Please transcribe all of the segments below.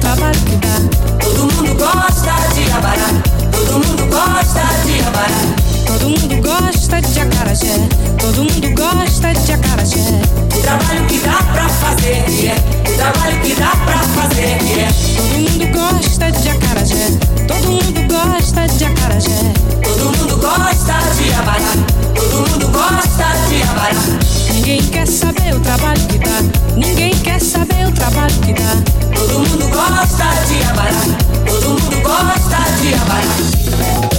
trabalho que dá Todo mundo gosta de acarajé. Todo mundo gosta de acarajé. O trabalho que dá pra fazer, yeah. O trabalho que dá pra fazer, yeah. Todo mundo gosta de acarajé. Todo mundo gosta de acarajé. Todo mundo gosta de abará. Todo mundo gosta de abará. Ninguém quer saber o trabalho que dá. Ninguém quer saber o trabalho que dá. Todo mundo gosta de abará. Todo mundo gosta de abará.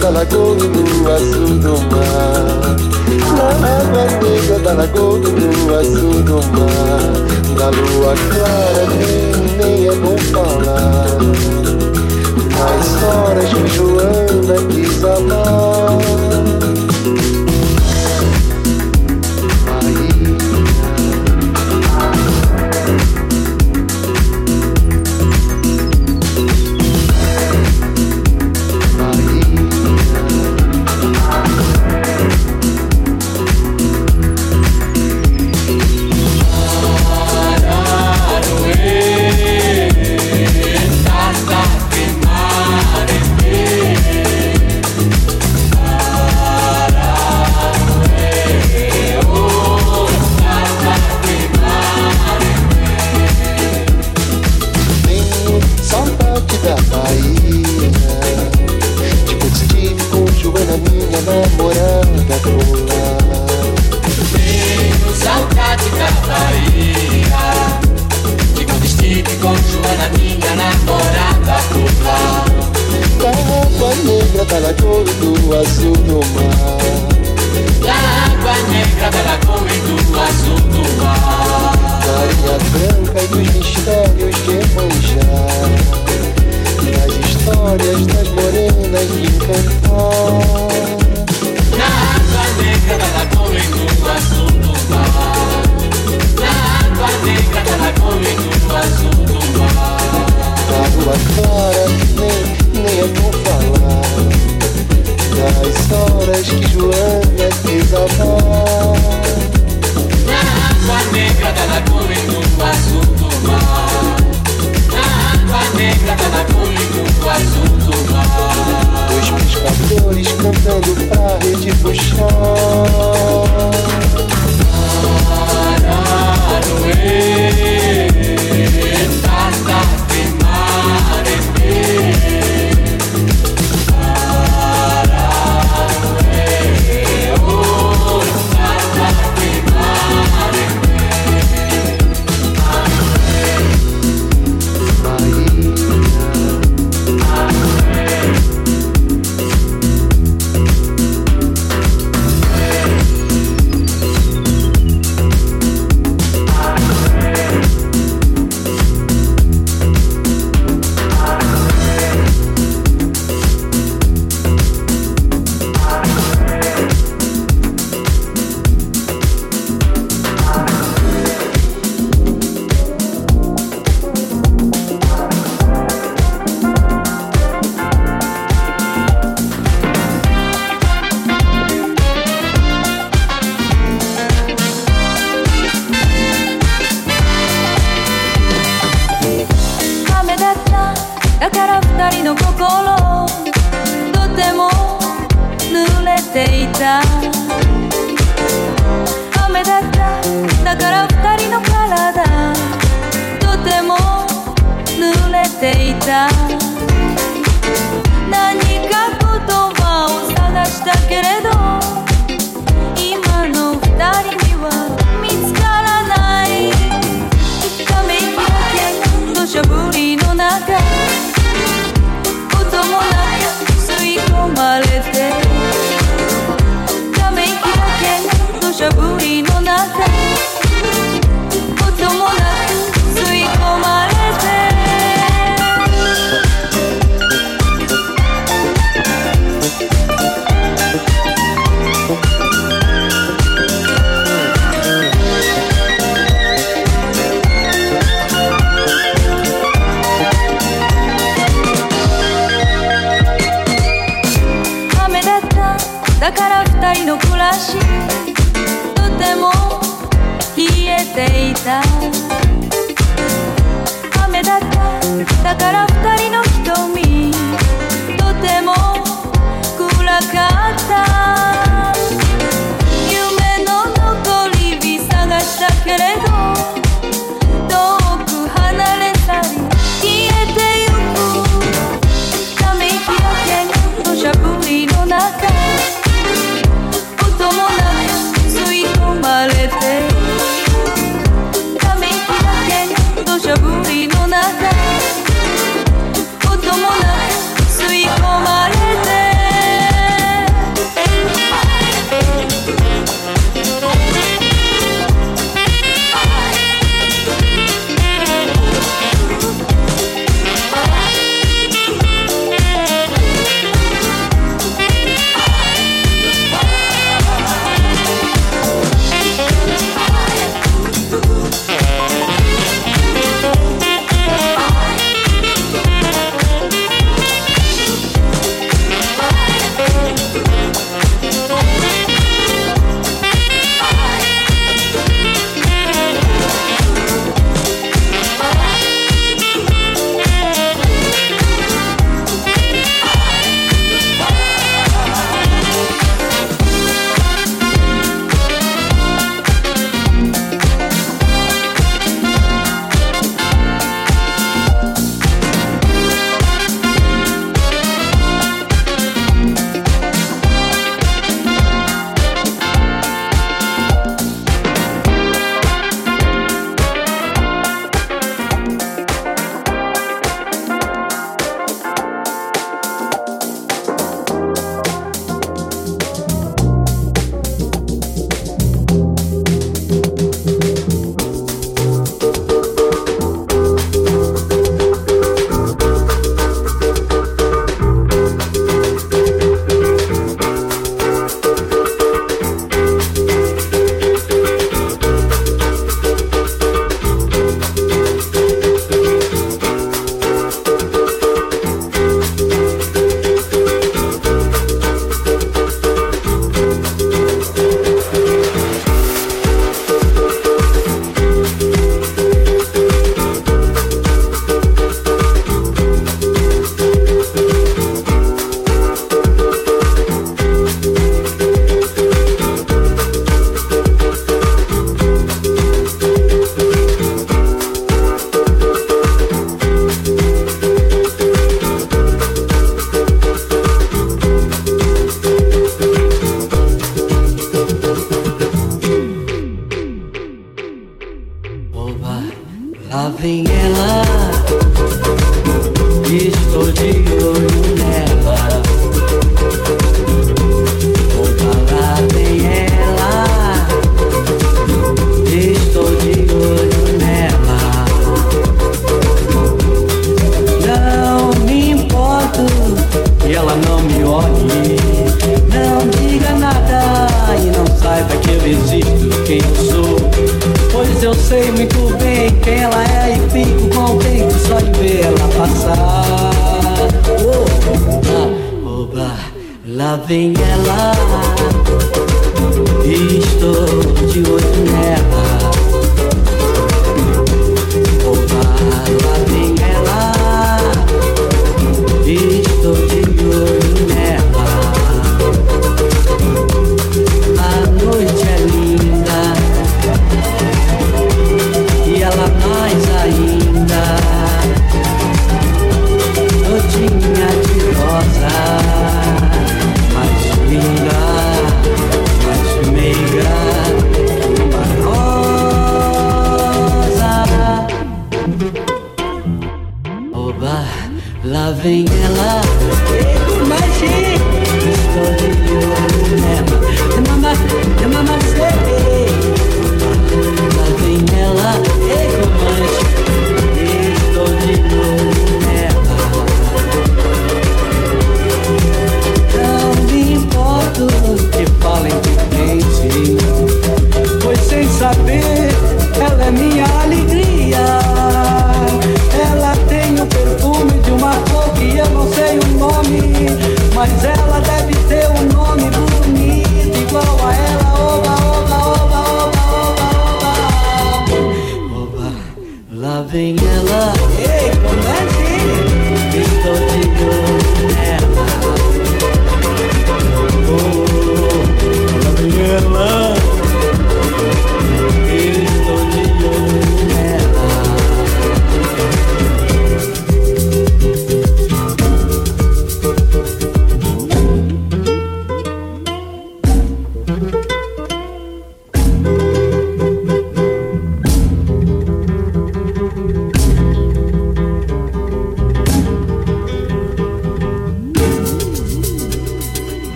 Da lagoa e do azul do mar. Na água negra da lagoa e do azul do mar. Da lua clara nem, nem é bom falar. Nas horas que Joana quis amar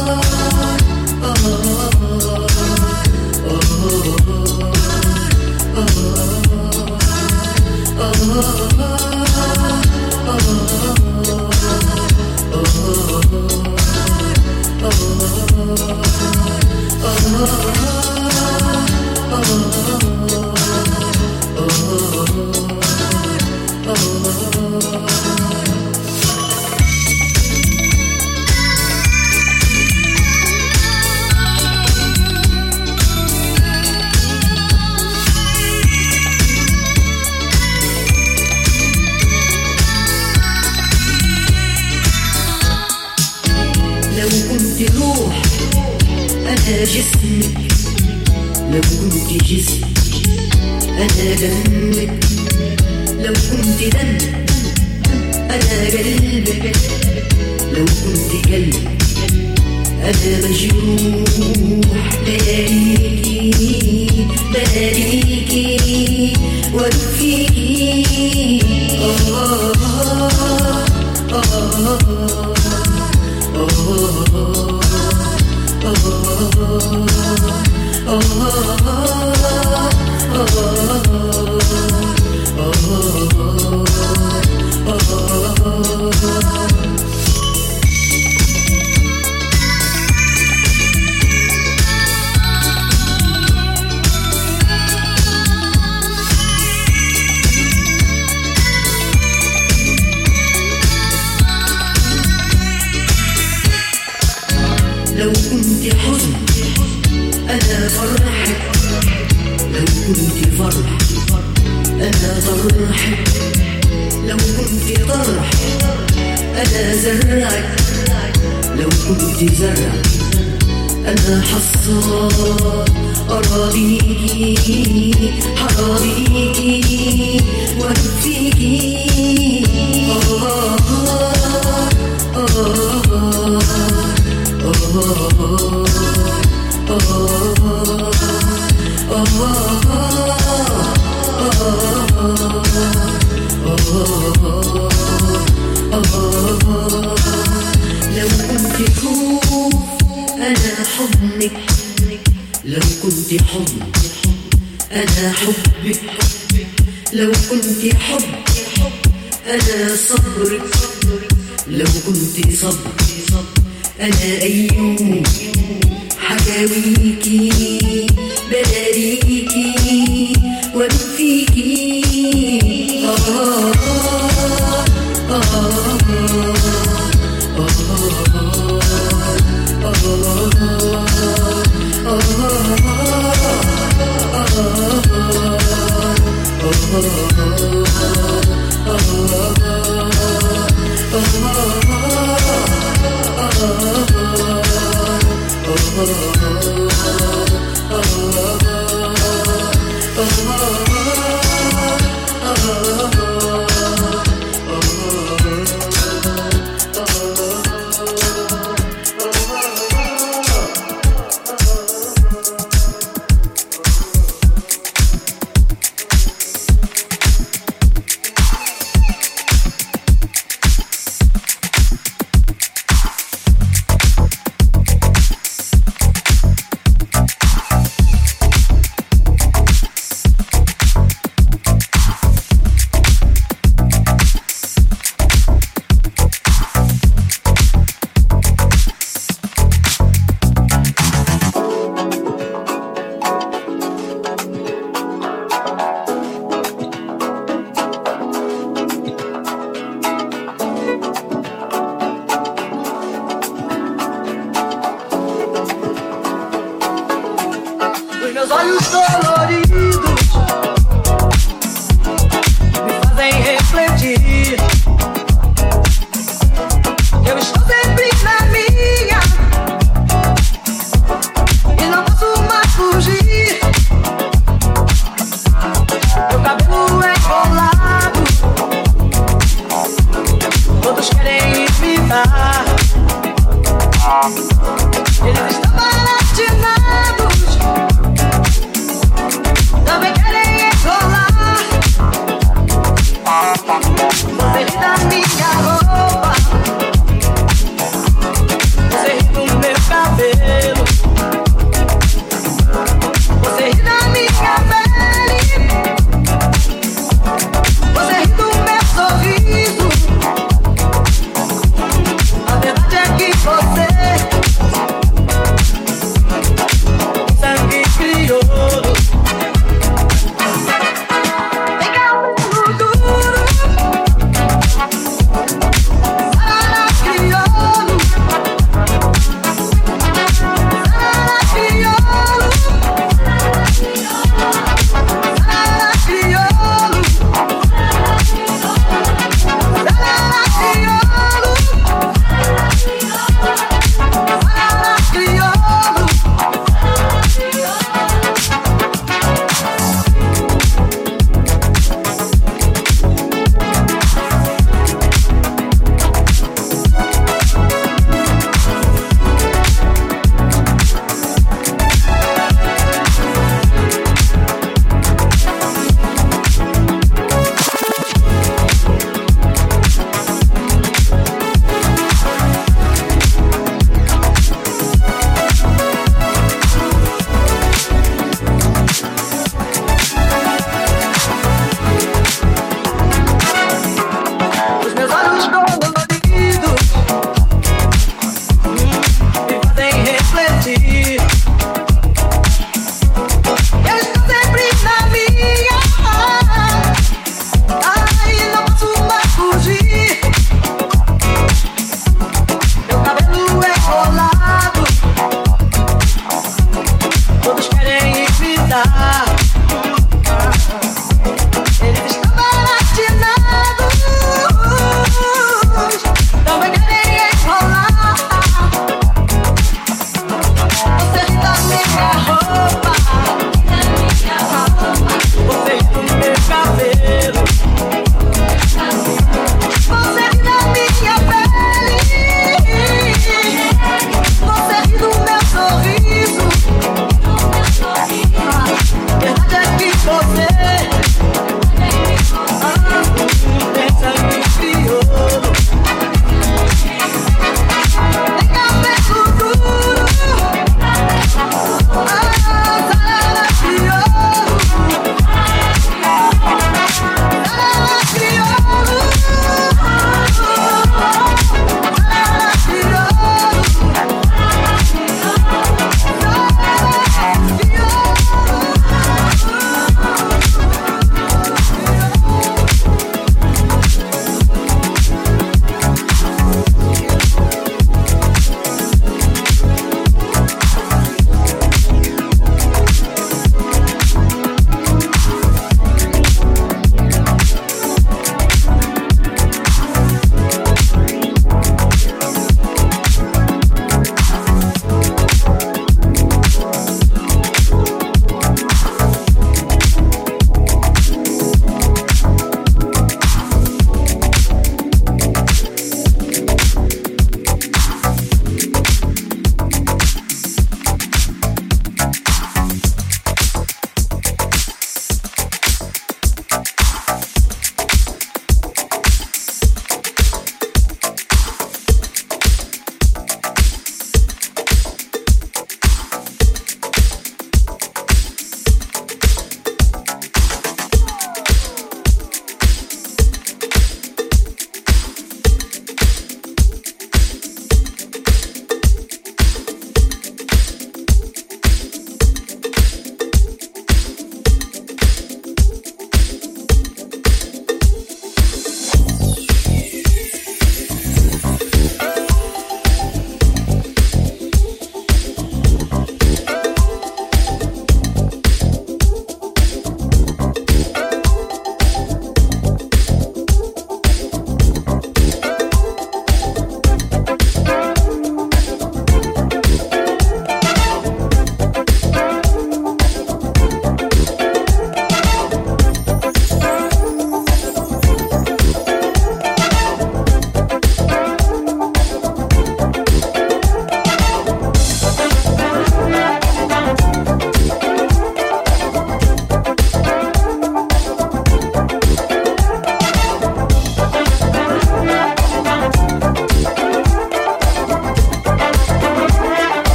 Oh.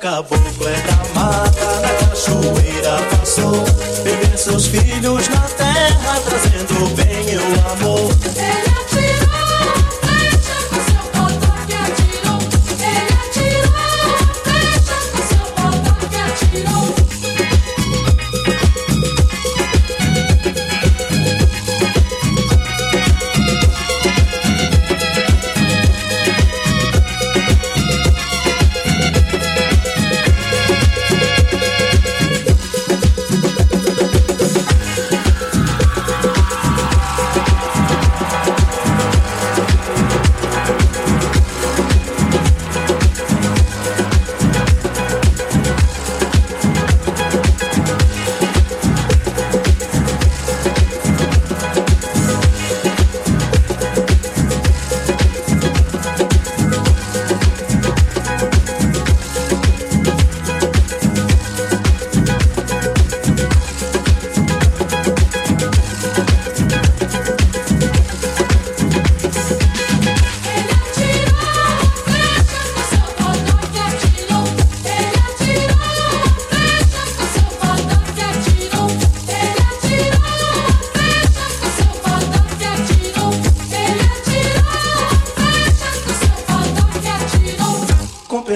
caboclo, é da mata, na cachoeira passou. Viver seus filhos na terra, trazendo bem o amor.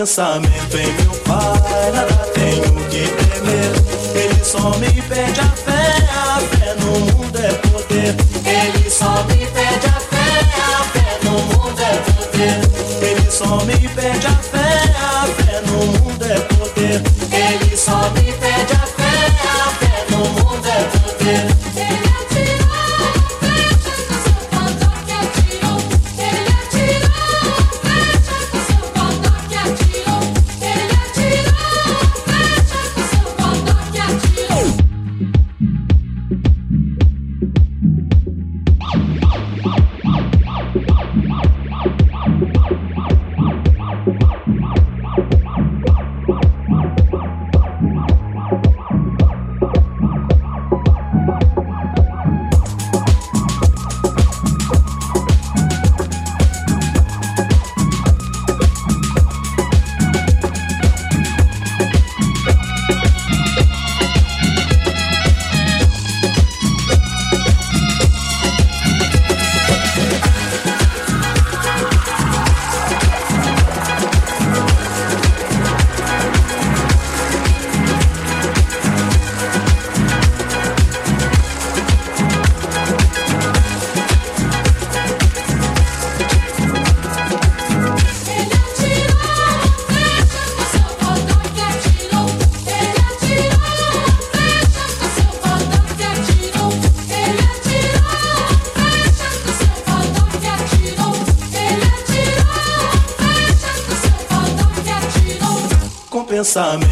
Pensamento Com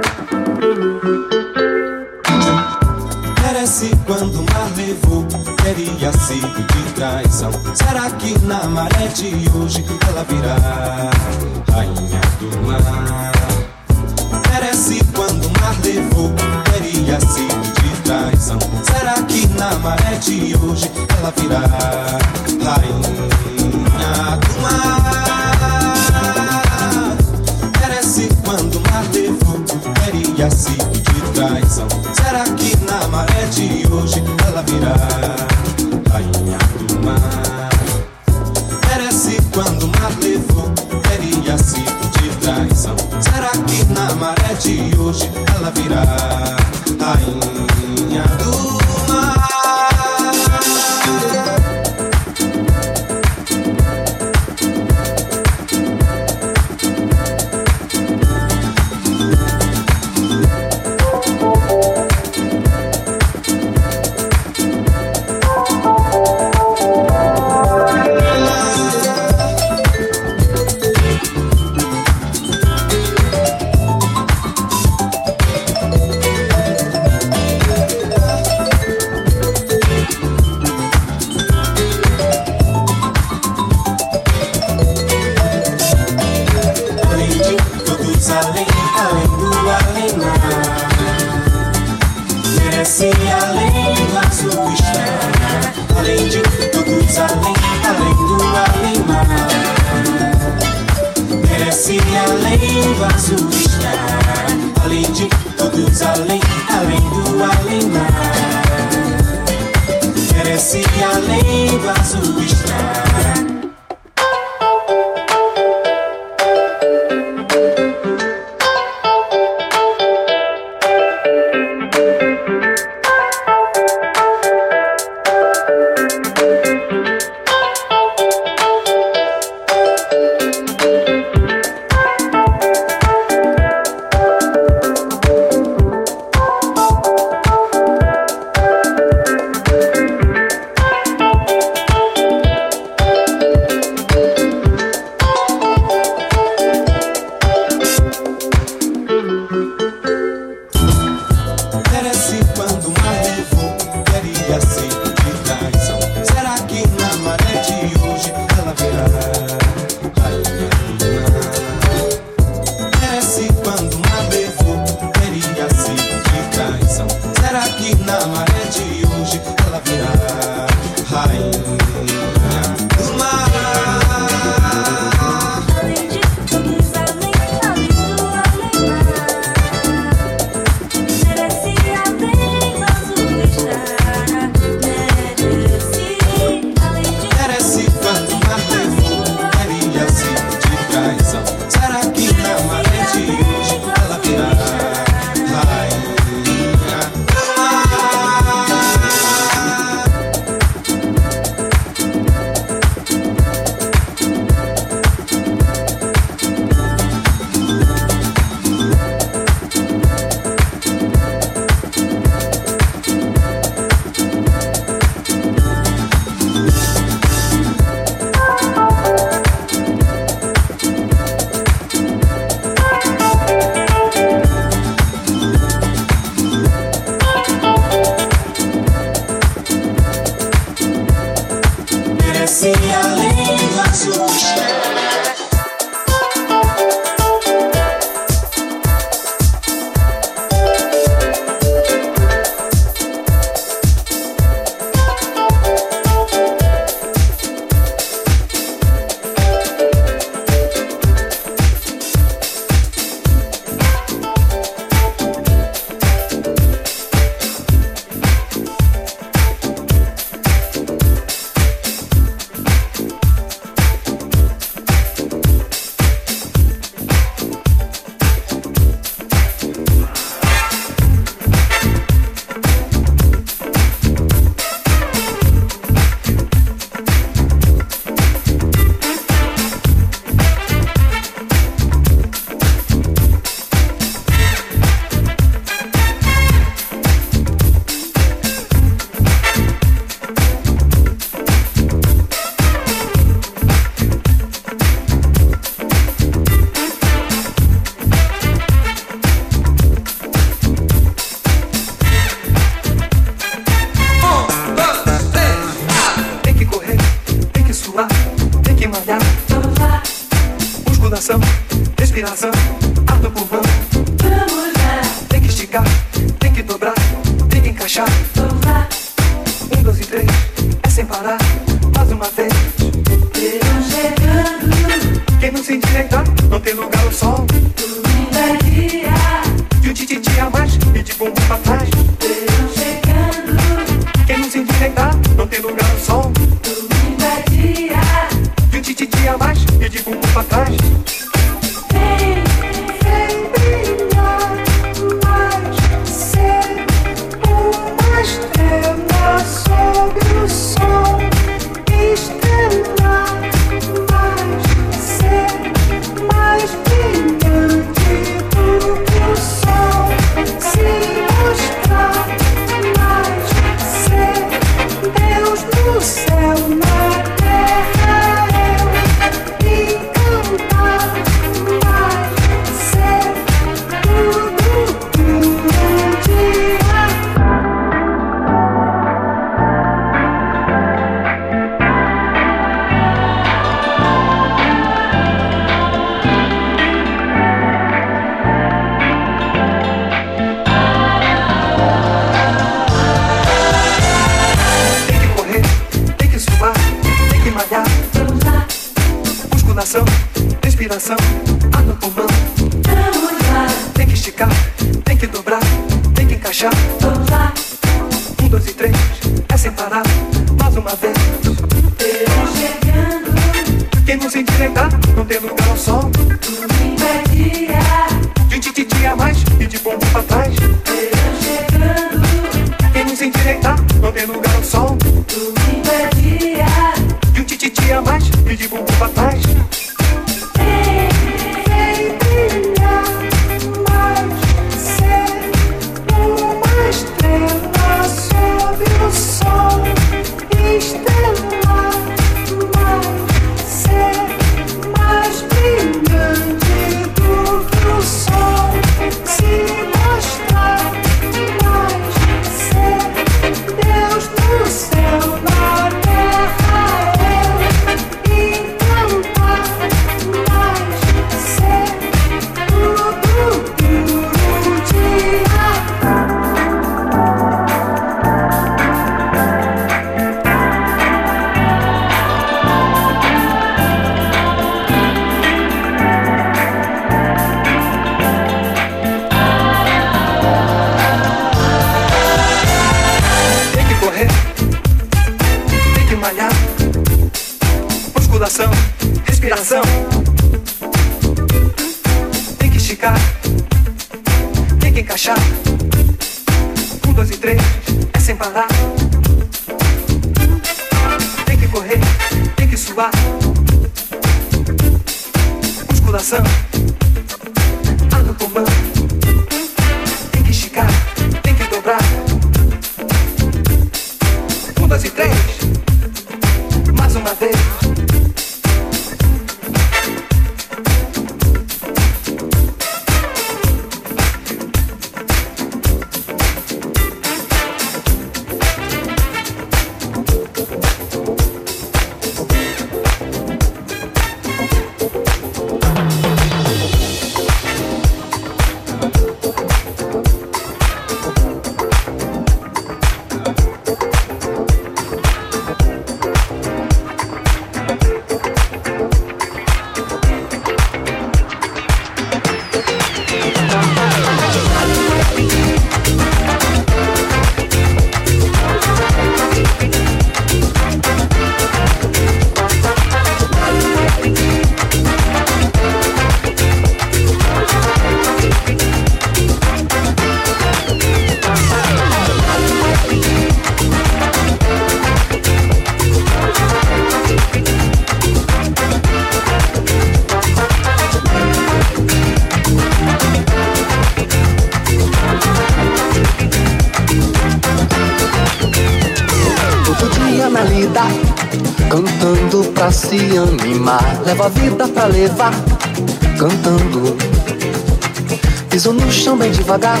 devagar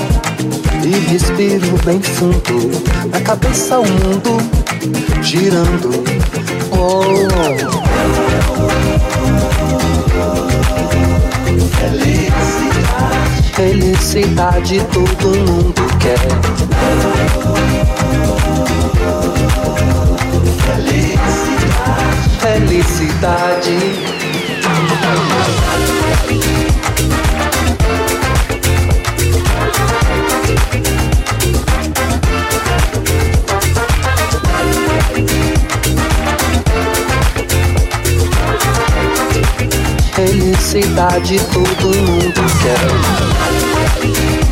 e respiro bem fundo. Na cabeça o mundo girando. Oh. Felicidade, felicidade todo mundo quer. Felicidade, felicidade. cidade todo mundo quer.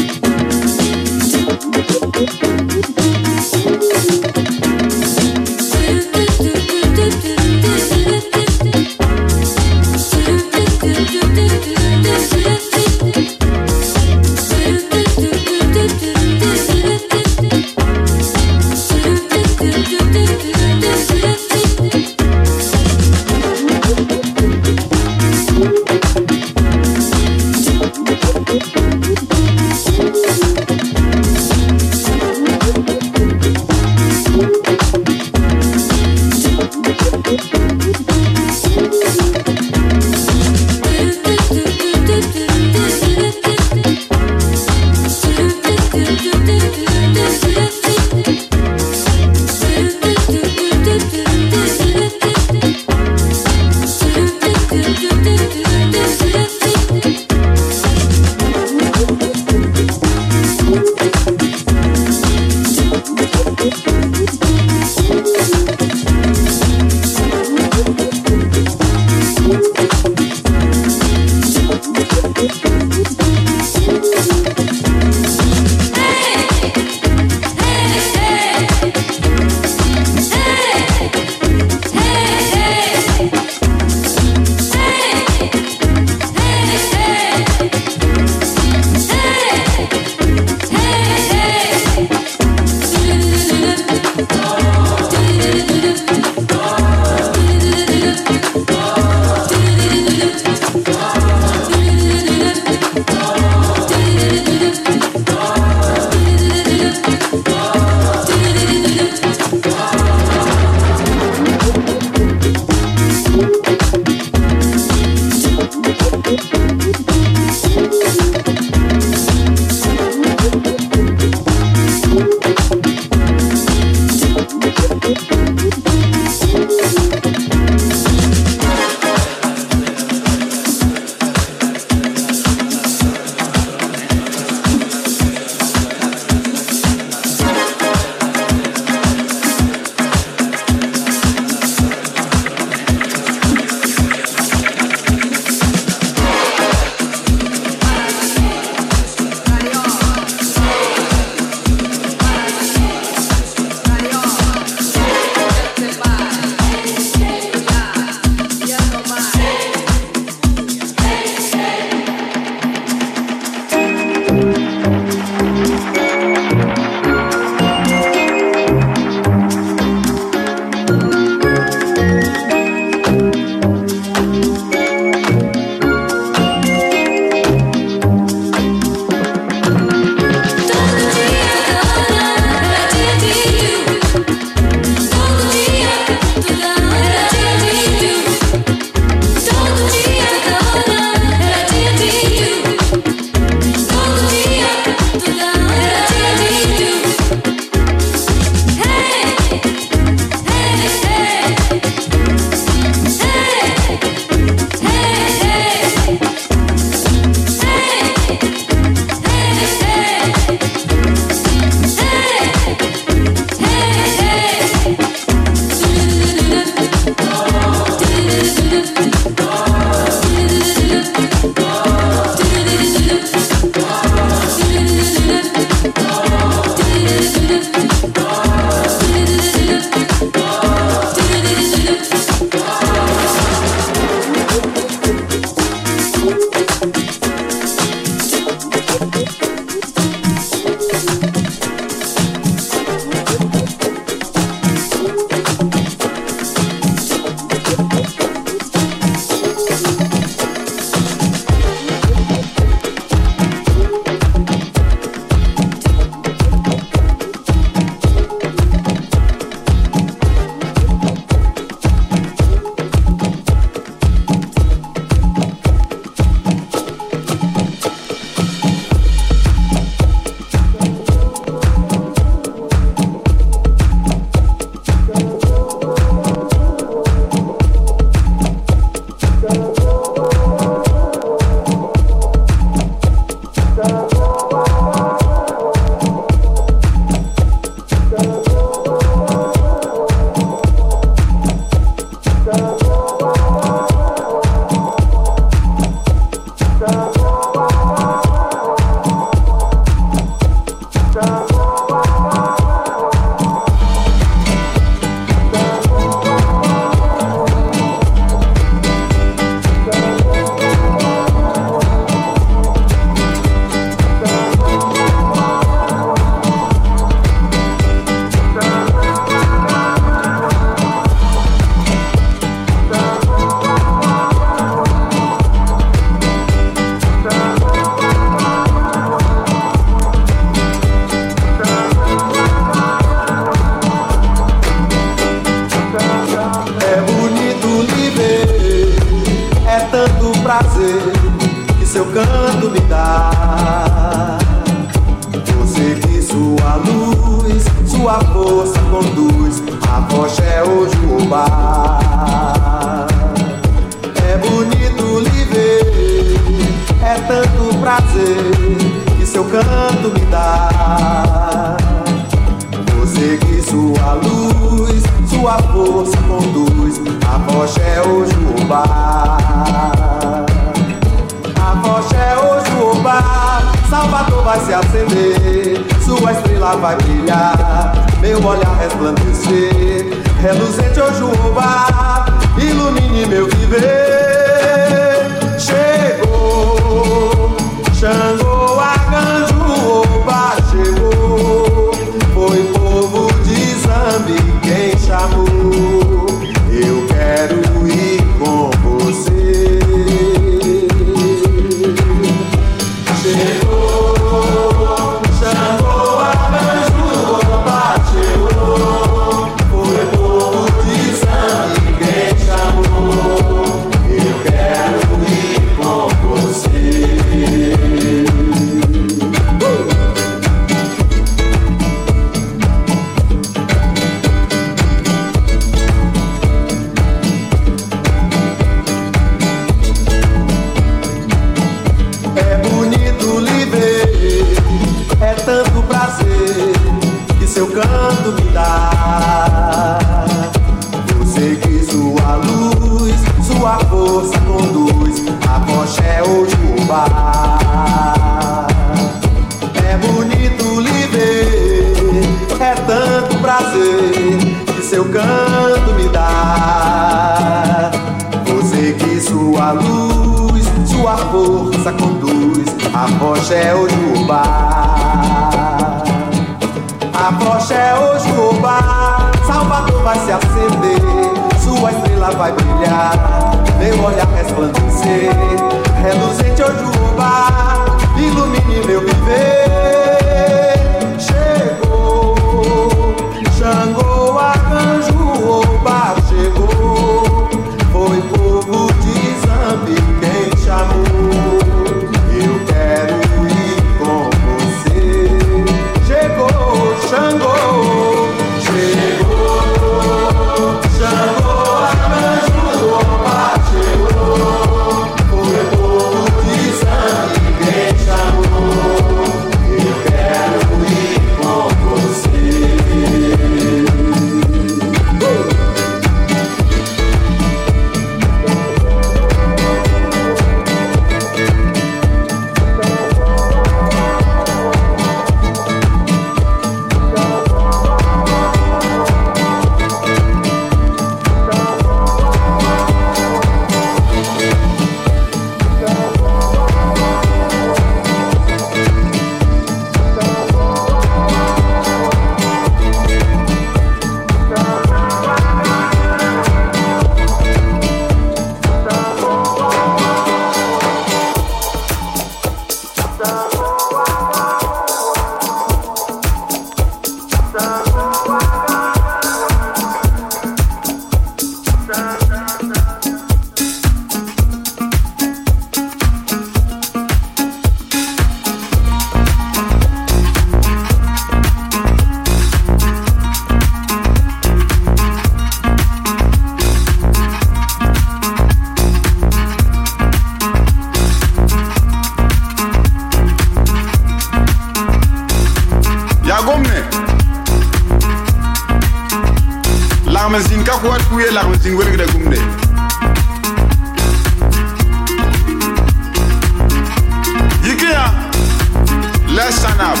Let's sign up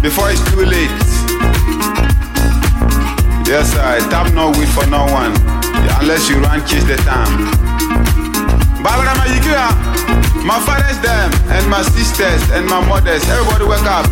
before it's too late. Yes, I tap no wait for no one unless you run chase the time. Barbara my fathers them and my sisters and my mothers, everybody wake up.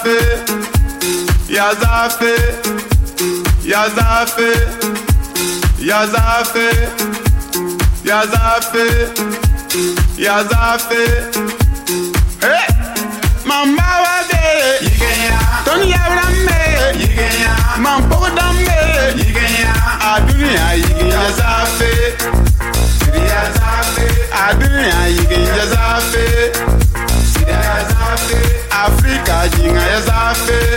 Yazafe, Yazafe, Yazafe, Yazafe, Yazafe, Yazafe. as I feel.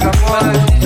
amor.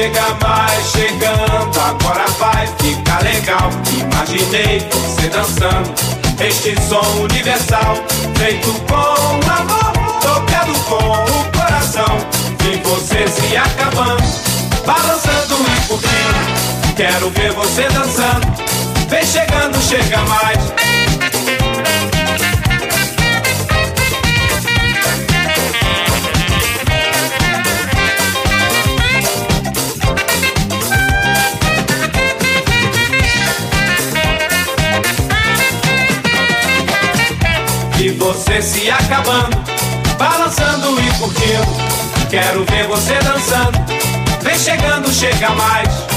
Chega mais chegando, agora vai ficar legal. Imaginei você dançando este som universal, feito com amor, tocado com o coração. E você se acabando, balançando e curtindo. Quero ver você dançando, vem chegando, chega mais. Você se acabando, balançando e curtindo. Quero ver você dançando, vem chegando, chega mais.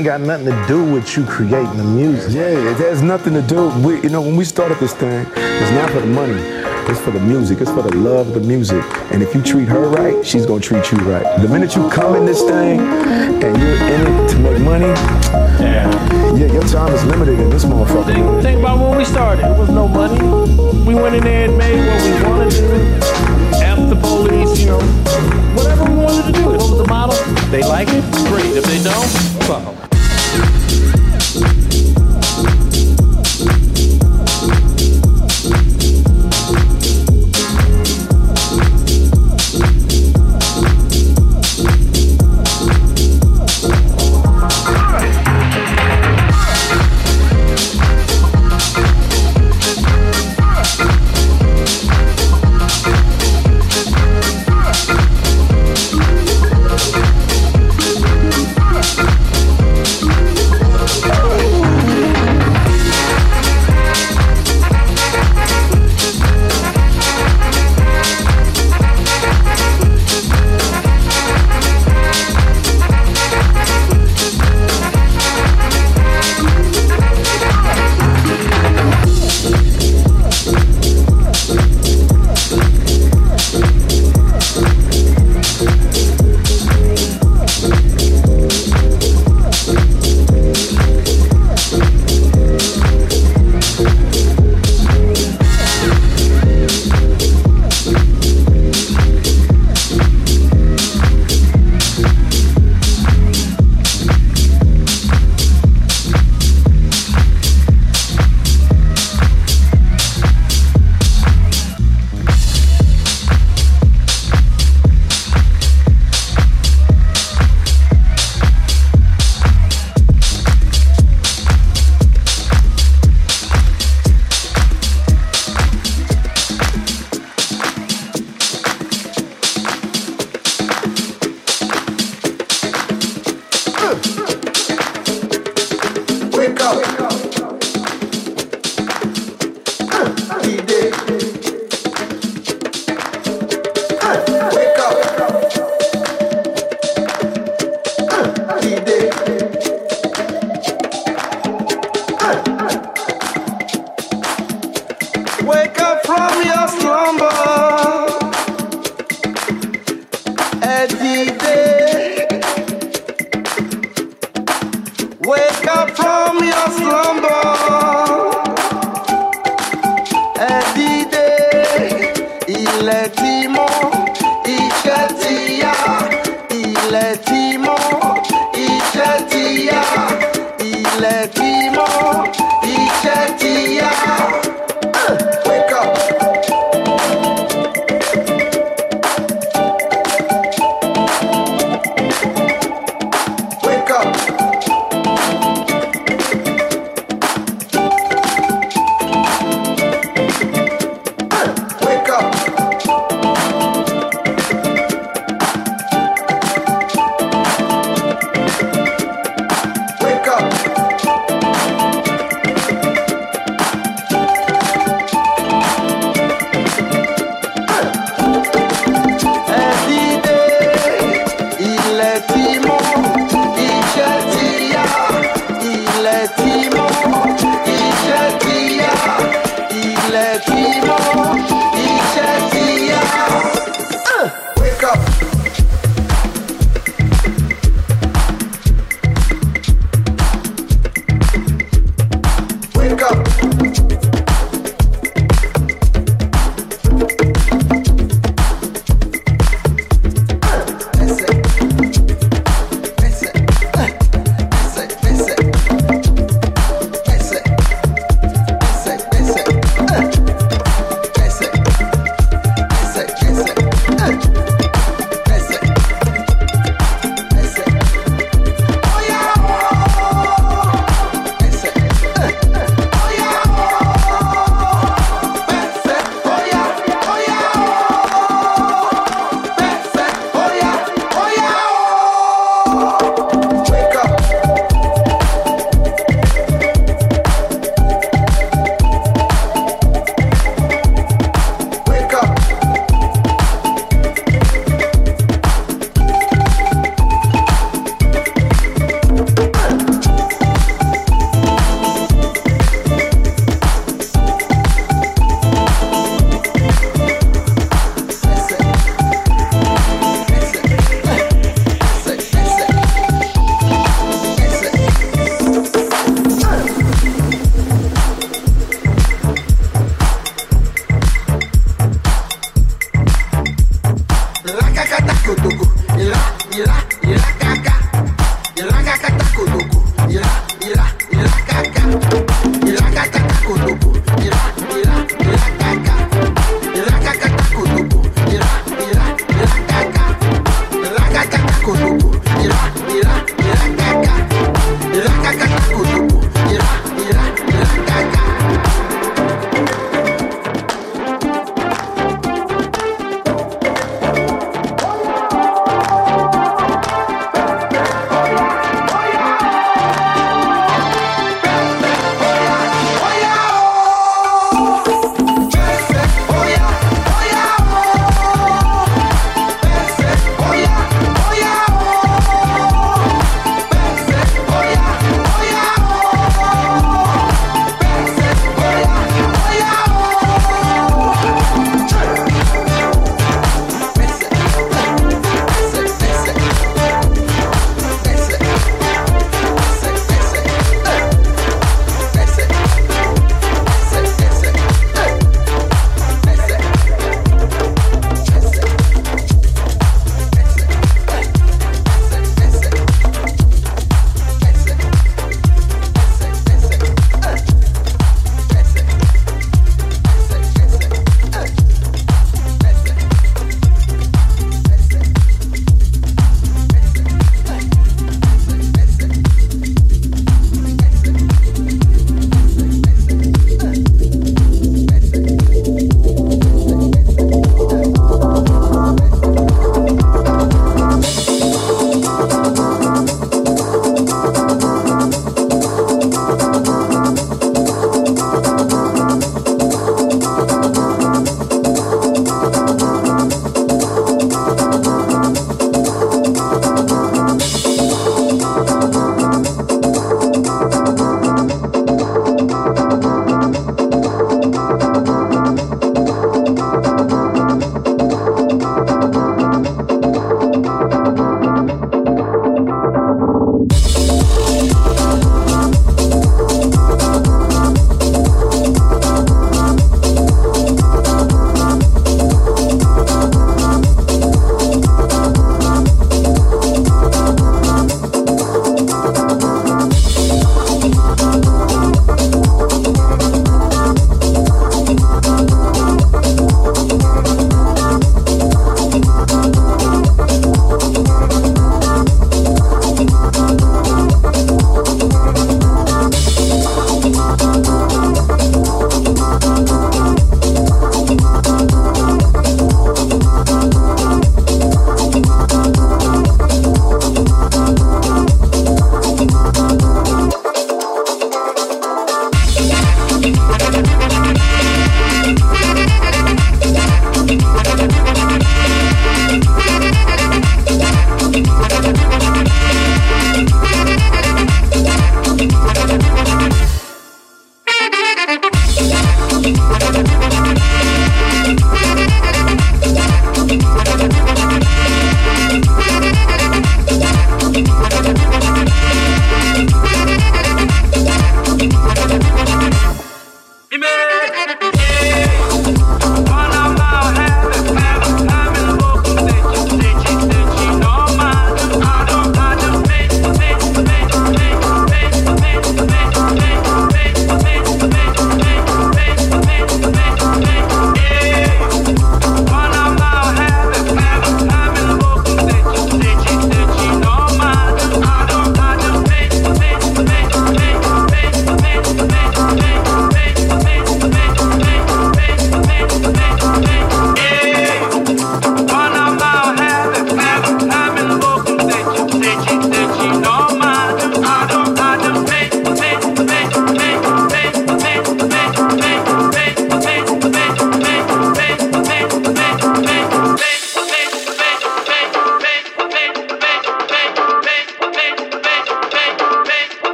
Ain't got nothing to do with you creating the music. Yeah, it has nothing to do. We, you know, when we started this thing, it's not for the money. It's for the music. It's for the love of the music. And if you treat her right, she's gonna treat you right. The minute you come in this thing and you're in it to make money, yeah, yeah, your time is limited in this motherfucker. Think, think about when we started. There was no money. We went in there and made what we wanted to do. F the police, you know, whatever we wanted to do. What was the model? They like it, great. If they don't, fuck 'em.